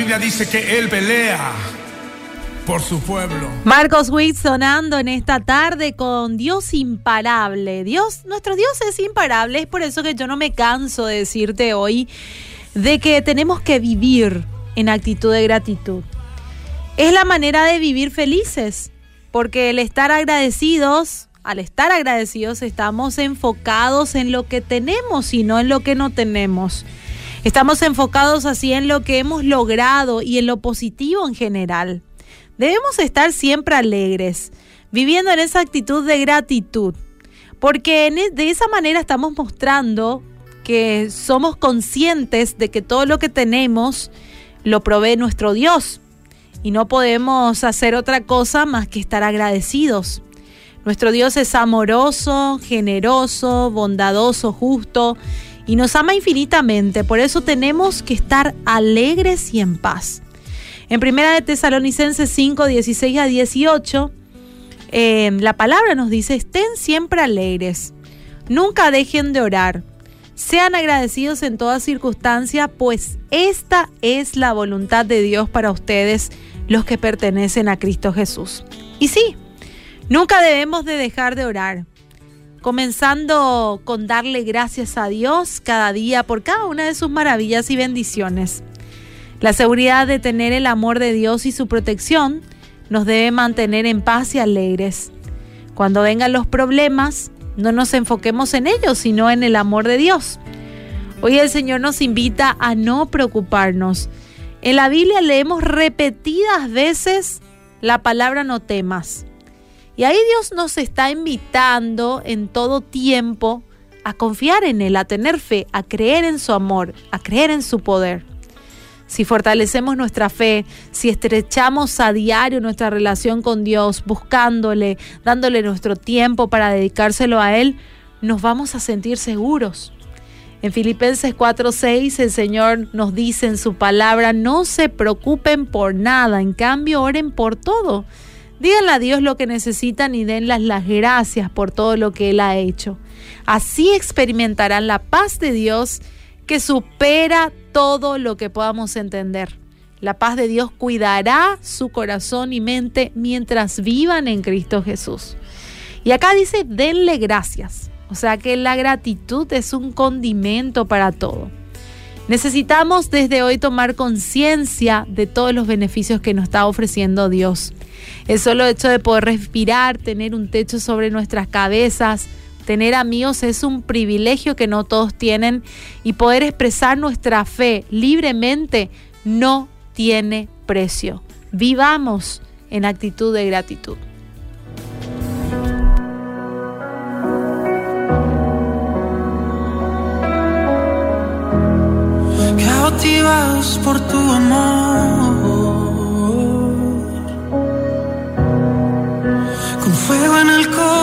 Biblia dice que Él pelea por su pueblo. Marcos Witt sonando en esta tarde con Dios imparable. Dios, nuestro Dios es imparable, es por eso que yo no me canso de decirte hoy de que tenemos que vivir en actitud de gratitud. Es la manera de vivir felices, porque el estar agradecidos, al estar agradecidos estamos enfocados en lo que tenemos y no en lo que no tenemos. Estamos enfocados así en lo que hemos logrado y en lo positivo en general. Debemos estar siempre alegres, viviendo en esa actitud de gratitud, porque e, de esa manera estamos mostrando que somos conscientes de que todo lo que tenemos lo provee nuestro Dios y no podemos hacer otra cosa más que estar agradecidos. Nuestro Dios es amoroso, generoso, bondadoso, justo y nos ama infinitamente. Por eso tenemos que estar alegres y en paz. En primera de Tesalonicenses 5, 16 a 18, eh, la palabra nos dice, estén siempre alegres, nunca dejen de orar, sean agradecidos en toda circunstancia, pues esta es la voluntad de Dios para ustedes, los que pertenecen a Cristo Jesús. Y sí, nunca debemos de dejar de orar comenzando con darle gracias a Dios cada día por cada una de sus maravillas y bendiciones. La seguridad de tener el amor de Dios y su protección nos debe mantener en paz y alegres. Cuando vengan los problemas, no nos enfoquemos en ellos, sino en el amor de Dios. Hoy el Señor nos invita a no preocuparnos. En la Biblia leemos repetidas veces la palabra no temas. Y ahí Dios nos está invitando en todo tiempo a confiar en Él, a tener fe, a creer en su amor, a creer en su poder. Si fortalecemos nuestra fe, si estrechamos a diario nuestra relación con Dios, buscándole, dándole nuestro tiempo para dedicárselo a Él, nos vamos a sentir seguros. En Filipenses 4:6 el Señor nos dice en su palabra, no se preocupen por nada, en cambio oren por todo. Díganle a Dios lo que necesitan y denles las gracias por todo lo que Él ha hecho. Así experimentarán la paz de Dios que supera todo lo que podamos entender. La paz de Dios cuidará su corazón y mente mientras vivan en Cristo Jesús. Y acá dice, denle gracias. O sea que la gratitud es un condimento para todo. Necesitamos desde hoy tomar conciencia de todos los beneficios que nos está ofreciendo Dios. El solo hecho de poder respirar, tener un techo sobre nuestras cabezas, tener amigos es un privilegio que no todos tienen y poder expresar nuestra fe libremente no tiene precio. Vivamos en actitud de gratitud. Cautivados por tu amor fuego en el.